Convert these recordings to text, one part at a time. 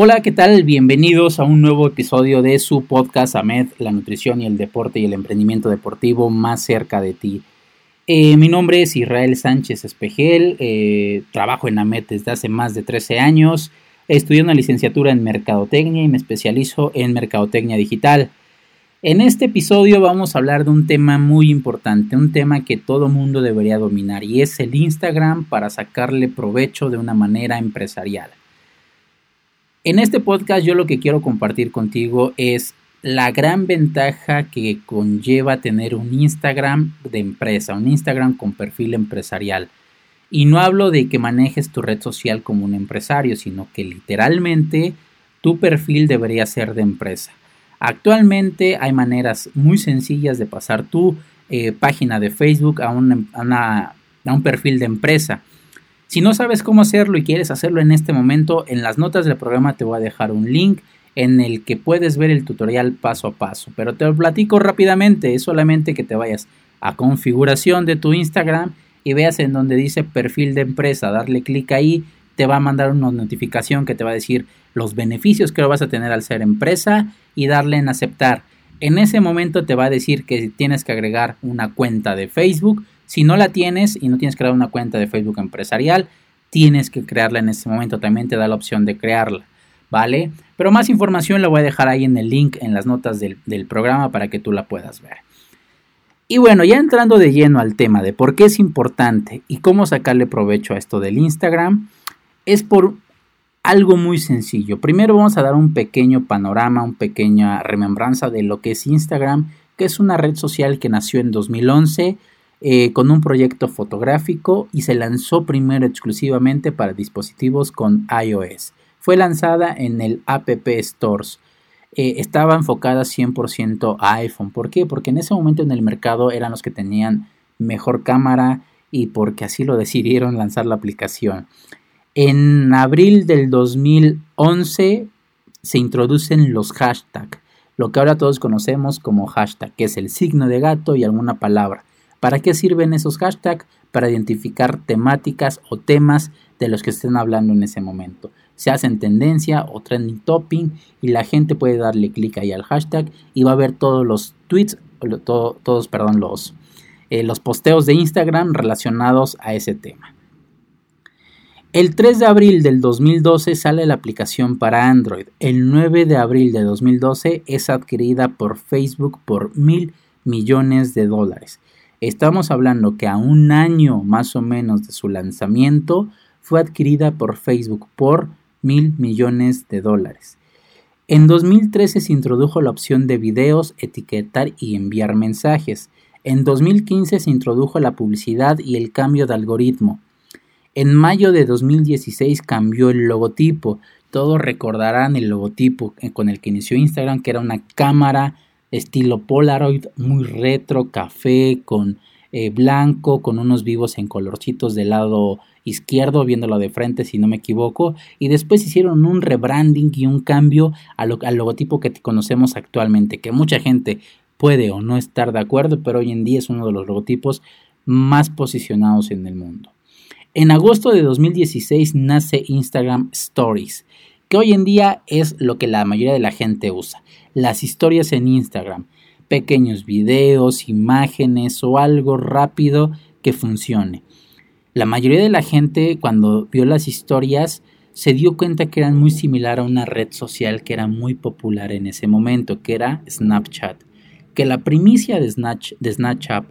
Hola, ¿qué tal? Bienvenidos a un nuevo episodio de su podcast AMED, la nutrición y el deporte y el emprendimiento deportivo más cerca de ti. Eh, mi nombre es Israel Sánchez Espejel, eh, trabajo en AMED desde hace más de 13 años, estudié una licenciatura en Mercadotecnia y me especializo en Mercadotecnia Digital. En este episodio vamos a hablar de un tema muy importante, un tema que todo mundo debería dominar y es el Instagram para sacarle provecho de una manera empresarial. En este podcast yo lo que quiero compartir contigo es la gran ventaja que conlleva tener un Instagram de empresa, un Instagram con perfil empresarial. Y no hablo de que manejes tu red social como un empresario, sino que literalmente tu perfil debería ser de empresa. Actualmente hay maneras muy sencillas de pasar tu eh, página de Facebook a, a un perfil de empresa. Si no sabes cómo hacerlo y quieres hacerlo en este momento, en las notas del programa te voy a dejar un link en el que puedes ver el tutorial paso a paso. Pero te lo platico rápidamente, es solamente que te vayas a configuración de tu Instagram y veas en donde dice perfil de empresa, darle clic ahí, te va a mandar una notificación que te va a decir los beneficios que vas a tener al ser empresa y darle en aceptar. En ese momento te va a decir que tienes que agregar una cuenta de Facebook. Si no la tienes y no tienes crear una cuenta de Facebook empresarial, tienes que crearla en ese momento. También te da la opción de crearla. ¿Vale? Pero más información la voy a dejar ahí en el link en las notas del, del programa para que tú la puedas ver. Y bueno, ya entrando de lleno al tema de por qué es importante y cómo sacarle provecho a esto del Instagram, es por algo muy sencillo. Primero vamos a dar un pequeño panorama, una pequeña remembranza de lo que es Instagram, que es una red social que nació en 2011 eh, con un proyecto fotográfico y se lanzó primero exclusivamente para dispositivos con iOS. Fue lanzada en el App Stores. Eh, estaba enfocada 100% a iPhone. ¿Por qué? Porque en ese momento en el mercado eran los que tenían mejor cámara y porque así lo decidieron lanzar la aplicación. En abril del 2011 se introducen los hashtags, lo que ahora todos conocemos como hashtag, que es el signo de gato y alguna palabra. ¿Para qué sirven esos hashtags? Para identificar temáticas o temas de los que estén hablando en ese momento. Se hacen tendencia o trending topping y la gente puede darle clic ahí al hashtag y va a ver todos los tweets, todos, perdón, los, eh, los posteos de Instagram relacionados a ese tema. El 3 de abril del 2012 sale la aplicación para Android. El 9 de abril de 2012 es adquirida por Facebook por mil millones de dólares. Estamos hablando que a un año más o menos de su lanzamiento fue adquirida por Facebook por mil millones de dólares. En 2013 se introdujo la opción de videos, etiquetar y enviar mensajes. En 2015 se introdujo la publicidad y el cambio de algoritmo. En mayo de 2016 cambió el logotipo todos recordarán el logotipo con el que inició Instagram, que era una cámara estilo Polaroid, muy retro, café, con eh, blanco, con unos vivos en colorcitos del lado izquierdo, viéndolo de frente si no me equivoco, y después hicieron un rebranding y un cambio al logotipo que conocemos actualmente, que mucha gente puede o no estar de acuerdo, pero hoy en día es uno de los logotipos más posicionados en el mundo. En agosto de 2016 nace Instagram Stories, que hoy en día es lo que la mayoría de la gente usa. Las historias en Instagram, pequeños videos, imágenes o algo rápido que funcione. La mayoría de la gente cuando vio las historias se dio cuenta que eran muy similar a una red social que era muy popular en ese momento, que era Snapchat. Que la primicia de, Snapchat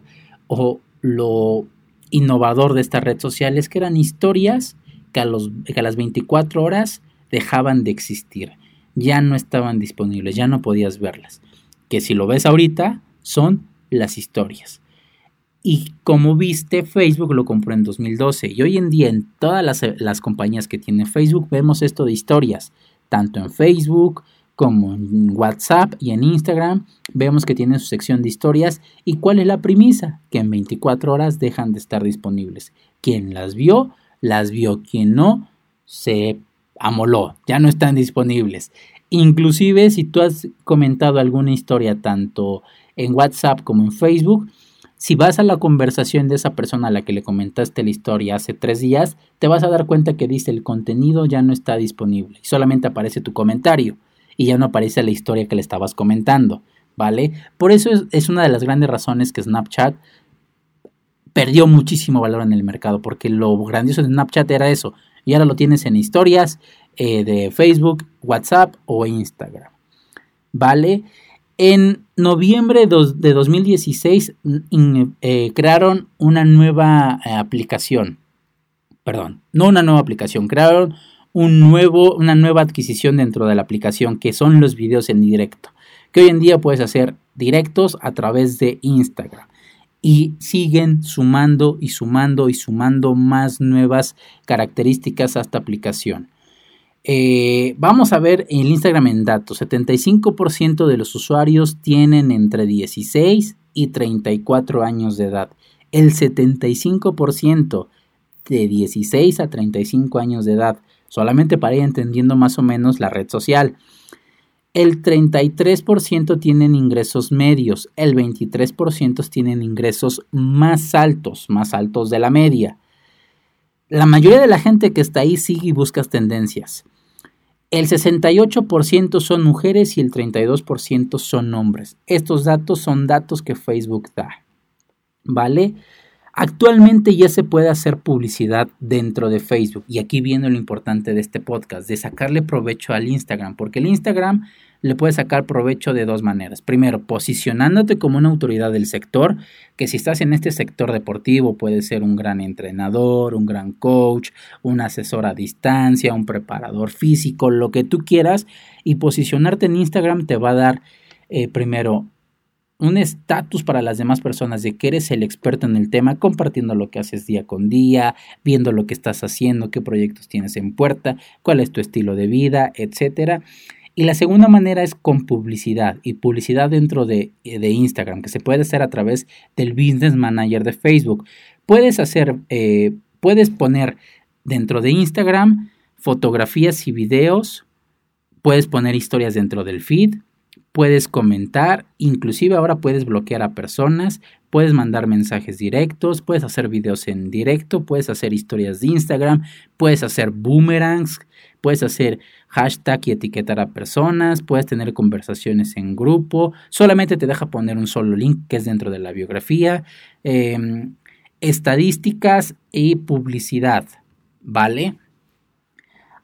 o lo innovador de esta red social es que eran historias que a las 24 horas dejaban de existir, ya no estaban disponibles, ya no podías verlas. Que si lo ves ahorita, son las historias. Y como viste, Facebook lo compró en 2012. Y hoy en día en todas las, las compañías que tiene Facebook vemos esto de historias. Tanto en Facebook como en WhatsApp y en Instagram vemos que tienen su sección de historias. ¿Y cuál es la premisa? Que en 24 horas dejan de estar disponibles. Quien las vio, las vio. Quien no, se amoló. Ya no están disponibles. Inclusive si tú has comentado alguna historia tanto en WhatsApp como en Facebook, si vas a la conversación de esa persona a la que le comentaste la historia hace tres días, te vas a dar cuenta que dice el contenido ya no está disponible y solamente aparece tu comentario y ya no aparece la historia que le estabas comentando, ¿vale? Por eso es, una de las grandes razones que Snapchat perdió muchísimo valor en el mercado, porque lo grandioso de Snapchat era eso, y ahora lo tienes en historias eh, de Facebook, WhatsApp o Instagram, ¿vale? En noviembre de 2016 eh, crearon una nueva eh, aplicación. Perdón, no una nueva aplicación, crearon un nuevo, una nueva adquisición dentro de la aplicación que son los videos en directo. Que hoy en día puedes hacer directos a través de Instagram. Y siguen sumando y sumando y sumando más nuevas características a esta aplicación. Eh, vamos a ver el Instagram en datos. 75% de los usuarios tienen entre 16 y 34 años de edad. El 75% de 16 a 35 años de edad. Solamente para ir entendiendo más o menos la red social. El 33% tienen ingresos medios, el 23% tienen ingresos más altos, más altos de la media. La mayoría de la gente que está ahí sigue y busca tendencias. El 68% son mujeres y el 32% son hombres. Estos datos son datos que Facebook da. ¿Vale? Actualmente ya se puede hacer publicidad dentro de Facebook y aquí viene lo importante de este podcast, de sacarle provecho al Instagram, porque el Instagram le puede sacar provecho de dos maneras. Primero, posicionándote como una autoridad del sector, que si estás en este sector deportivo puede ser un gran entrenador, un gran coach, un asesor a distancia, un preparador físico, lo que tú quieras, y posicionarte en Instagram te va a dar eh, primero un estatus para las demás personas de que eres el experto en el tema, compartiendo lo que haces día con día, viendo lo que estás haciendo, qué proyectos tienes en puerta, cuál es tu estilo de vida, etcétera. Y la segunda manera es con publicidad y publicidad dentro de, de, Instagram, que se puede hacer a través del Business Manager de Facebook. Puedes hacer, eh, puedes poner dentro de Instagram fotografías y videos, puedes poner historias dentro del feed, puedes comentar, inclusive ahora puedes bloquear a personas, puedes mandar mensajes directos, puedes hacer videos en directo, puedes hacer historias de Instagram, puedes hacer boomerangs, puedes hacer hashtag y etiquetar a personas, puedes tener conversaciones en grupo, solamente te deja poner un solo link que es dentro de la biografía, em, estadísticas y publicidad, ¿vale?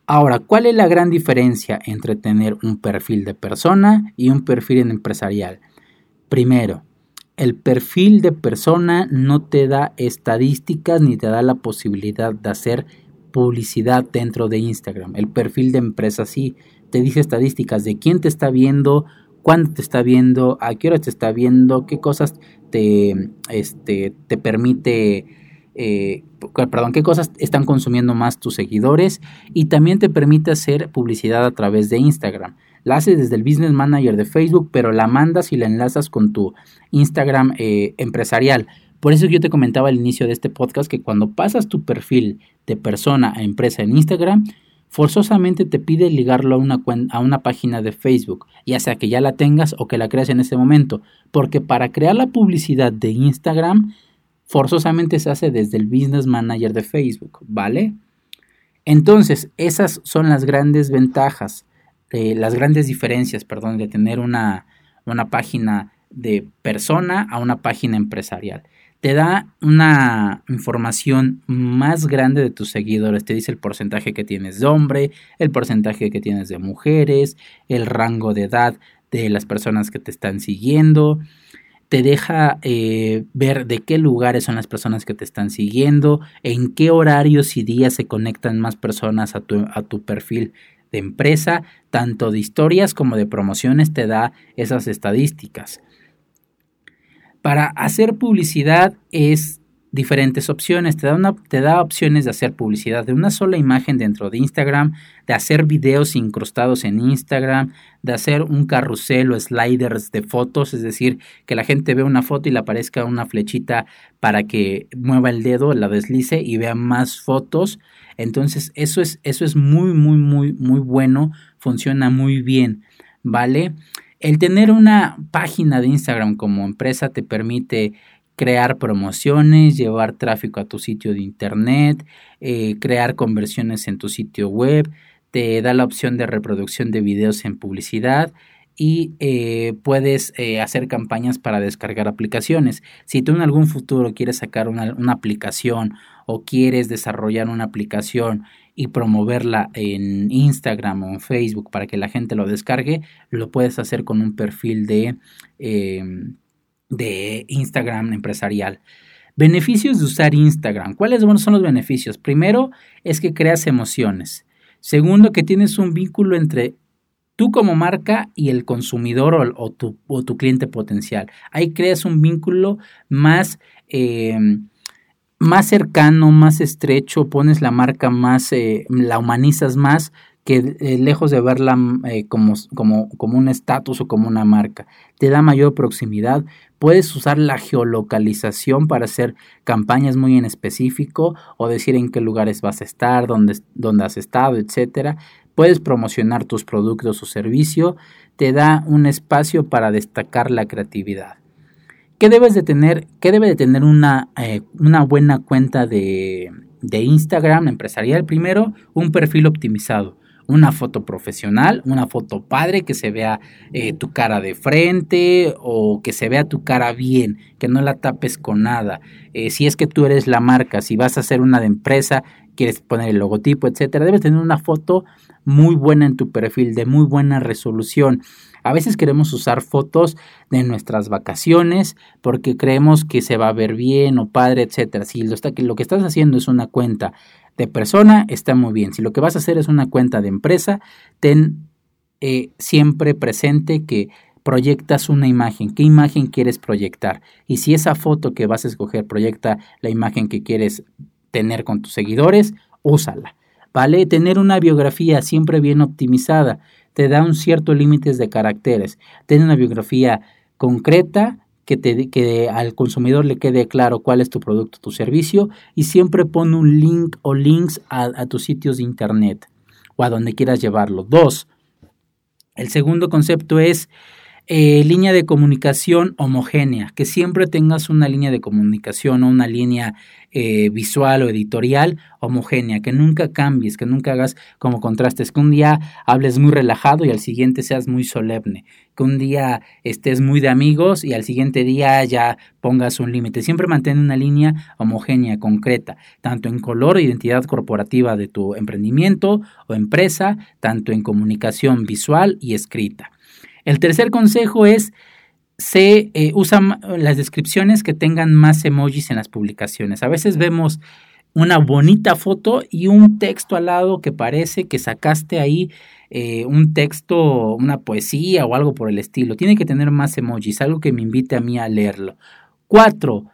Ahora, ¿cuál es la gran diferencia entre tener un perfil de persona y un perfil empresarial? Primero, el perfil de persona no te da estadísticas ni te da la posibilidad de hacer publicidad dentro de Instagram. El perfil de empresa sí te dice estadísticas de quién te está viendo, cuándo te está viendo, a qué hora te está viendo, qué cosas te, este, te permite eh, perdón, qué cosas están consumiendo más tus seguidores y también te permite hacer publicidad a través de Instagram. La haces desde el Business Manager de Facebook, pero la mandas y la enlazas con tu Instagram eh, empresarial. Por eso yo te comentaba al inicio de este podcast que cuando pasas tu perfil de persona a empresa en Instagram, forzosamente te pide ligarlo a una, a una página de Facebook, ya sea que ya la tengas o que la creas en ese momento, porque para crear la publicidad de Instagram, forzosamente se hace desde el Business Manager de Facebook, ¿vale? Entonces, esas son las grandes ventajas, eh, las grandes diferencias, perdón, de tener una, una página de persona a una página empresarial te da una información más grande de tus seguidores. Te dice el porcentaje que tienes de hombre, el porcentaje que tienes de mujeres, el rango de edad de las personas que te están siguiendo. Te deja eh, ver de qué lugares son las personas que te están siguiendo, en qué horarios y días se conectan más personas a tu, a tu perfil de empresa, tanto de historias como de promociones te da esas estadísticas. Para hacer publicidad es diferentes opciones. Te da, te da opciones de hacer publicidad de una sola imagen dentro de Instagram, de hacer videos incrustados en Instagram, de hacer un carrusel o sliders de fotos, es decir, que la gente vea una foto y le aparezca una flechita para que mueva el dedo, la deslice y vea más fotos. Entonces, eso es, eso es muy, muy, muy, muy bueno, funciona muy bien, ¿vale? El tener una página de Instagram como empresa te permite crear promociones, llevar tráfico a tu sitio de internet, eh, crear conversiones en tu sitio web, te da la opción de reproducción de videos en publicidad y eh, puedes eh, hacer campañas para descargar aplicaciones. Si tú en algún futuro quieres sacar una, una aplicación o quieres desarrollar una aplicación y promoverla en Instagram o en Facebook para que la gente lo descargue, lo puedes hacer con un perfil de, em, de Instagram empresarial. Beneficios de usar Instagram. ¿Cuáles son los beneficios? Primero es que creas emociones. Segundo, que tienes un vínculo entre tú como marca y el consumidor o, tu, o tu, cliente potencial. Ahí creas un vínculo más... Em, más cercano, más estrecho, pones la marca más, eh, la humanizas más que eh, lejos de verla eh, como, como, como, un estatus o como una marca. Te da mayor proximidad. Puedes usar la geolocalización para hacer campañas muy en específico o decir en qué lugares vas a estar, dónde, dónde has estado, etc. Puedes promocionar tus productos o servicio. Te da un espacio para destacar la creatividad. ¿Qué debes de tener? ¿Qué debe de tener una, eh, una buena cuenta de, de Instagram empresarial? Primero, un perfil optimizado una foto profesional, una foto padre, que se vea eh, tu cara de frente o que se vea tu cara bien, que no la tapes con nada. Eh, si es que tú eres la marca, si vas a hacer una de empresa, quieres poner el logotipo, etcétera, debes tener una foto muy buena en tu perfil, de muy buena resolución. A veces queremos usar fotos de nuestras vacaciones porque creemos que se va a ver bien o padre, etcétera. Si lo, que estás haciendo es una cuenta de persona, está muy bien. Si lo que vas a hacer es una cuenta de empresa, ten eh, siempre presente que proyectas una imagen, qué imagen quieres proyectar. Y si esa foto que vas a escoger proyecta la imagen que quieres tener con tus seguidores, úsala. ¿Vale? Tener una biografía siempre bien optimizada te da un cierto límites de caracteres. Tener una biografía concreta que, te, que al consumidor le quede claro cuál es tu producto, tu servicio y siempre pon un link o links a, tus sitios de internet o a donde quieras llevarlo. Dos, el segundo concepto es eh, línea de comunicación homogénea, que siempre tengas una línea de comunicación o una línea eh, visual o editorial homogénea, que nunca cambies, que nunca hagas como contrastes, que un día hables muy relajado y al siguiente seas muy solemne, que un día estés muy de amigos y al siguiente día ya pongas un límite. Siempre mantén una línea homogénea, concreta, tanto en color identidad corporativa de tu emprendimiento o empresa, tanto en comunicación visual y escrita. El tercer consejo es se eh, usan las descripciones que tengan más emojis en las publicaciones. A veces vemos una bonita foto y un texto al lado que parece que sacaste ahí eh, un texto, una poesía o algo por el estilo. Tiene que tener más emojis, algo que me invite a mí a leerlo. Cuatro,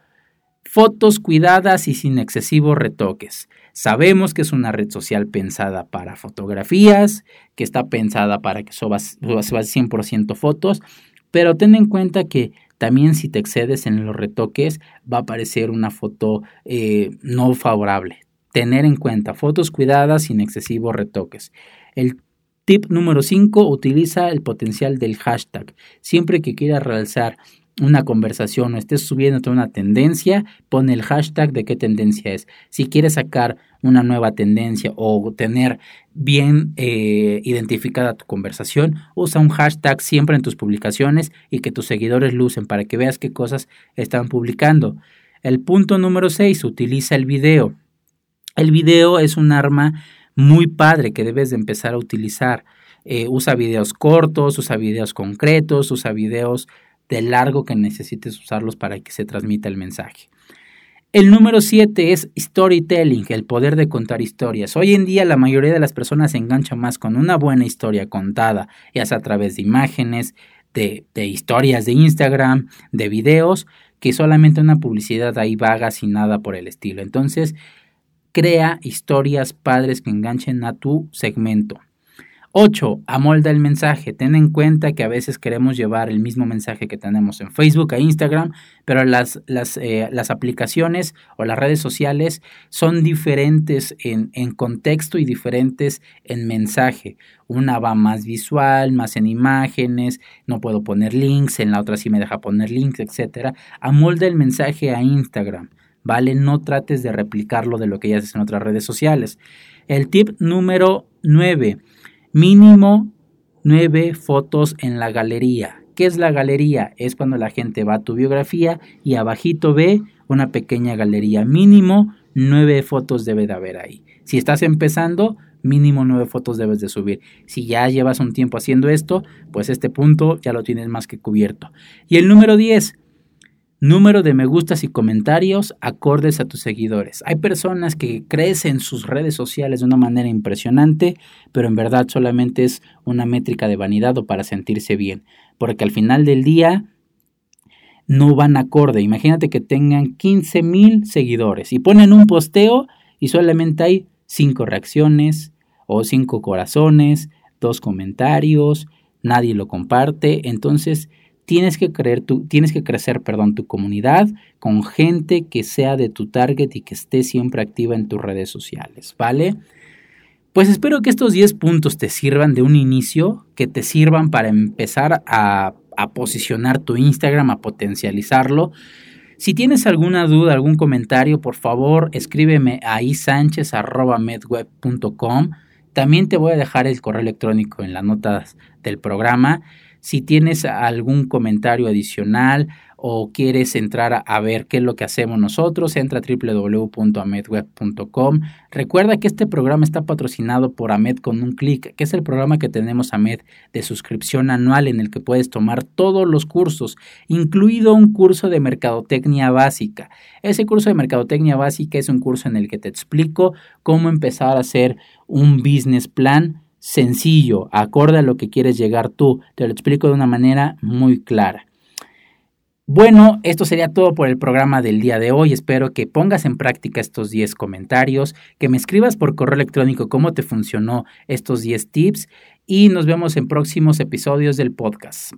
Fotos cuidadas y sin excesivos retoques. Sabemos que es una red social pensada para fotografías, que está pensada para que subas, subas 100% fotos, pero ten en cuenta que también si te excedes en los retoques va a aparecer una foto eh, no favorable. Tener en cuenta fotos cuidadas sin excesivos retoques. El tip número 5 utiliza el potencial del hashtag. Siempre que quieras realzar una conversación o estés subiendo una tendencia, pon el hashtag de qué tendencia es. Si quieres sacar una nueva tendencia o tener bien eh, identificada tu conversación, usa un hashtag siempre en tus publicaciones y que tus seguidores lucen para que veas qué cosas están publicando. El punto número 6, utiliza el video. El video es un arma muy padre que debes de empezar a utilizar. Eh, usa videos cortos, usa videos concretos, usa videos de largo que necesites usarlos para que se transmita el mensaje. El número 7 es storytelling, el poder de contar historias. Hoy en día la mayoría de las personas se enganchan más con una buena historia contada, ya sea a través de imágenes, de, de historias de Instagram, de videos, que solamente una publicidad ahí vaga sin nada por el estilo. Entonces, crea historias padres que enganchen a tu segmento. 8. Amolda el mensaje. Ten en cuenta que a veces queremos llevar el mismo mensaje que tenemos en Facebook e Instagram, pero las, las, eh, las aplicaciones o las redes sociales son diferentes en, en, contexto y diferentes en mensaje. Una va más visual, más en imágenes, no puedo poner links, en la otra sí me deja poner links, etc. Amolda el mensaje a Instagram. ¿Vale? No trates de replicarlo de lo que ya haces en otras redes sociales. El tip número 9 Mínimo nueve fotos en la galería. ¿Qué es la galería? Es cuando la gente va a tu biografía y abajito ve una pequeña galería. Mínimo nueve fotos debe de haber ahí. Si estás empezando, mínimo nueve fotos debes de subir. Si ya llevas un tiempo haciendo esto, pues este punto ya lo tienes más que cubierto. Y el número 10, número de me gustas y comentarios acordes a tus seguidores. Hay personas que crecen sus redes sociales de una manera impresionante, pero en verdad solamente es una métrica de vanidad o para sentirse bien, porque al final del día no van acorde. Imagínate que tengan 15 mil seguidores y ponen un posteo y solamente hay 5 reacciones o 5 corazones, dos comentarios, nadie lo comparte, entonces tienes que, creer tu, tienes que crecer perdón, tu comunidad con gente que sea de tu target y que esté siempre activa en tus redes sociales, ¿vale? Pues espero que estos 10 puntos te sirvan de un inicio, que te sirvan para empezar a, a posicionar tu Instagram, a potencializarlo. Si tienes alguna duda, algún comentario, por favor, escríbeme a isánchez.medweb.com. También te voy a dejar el correo electrónico en las notas del programa. Si tienes algún comentario adicional o quieres entrar a, ver qué es lo que hacemos nosotros, entra a www.amedweb.com. Recuerda que este programa está patrocinado por Amed con un clic, que es el programa que tenemos Amed de suscripción anual en el que puedes tomar todos los cursos, incluido un curso de mercadotecnia básica. Ese curso de mercadotecnia básica es un curso en el que te explico cómo empezar a hacer un business plan sencillo, acorde a lo que quieres llegar tú. Te lo explico de una manera muy clara. Bueno, esto sería todo por el programa del día de hoy. Espero que pongas en práctica estos 10 comentarios, que me escribas por correo electrónico cómo te funcionó estos 10 tips y nos vemos en próximos episodios del podcast.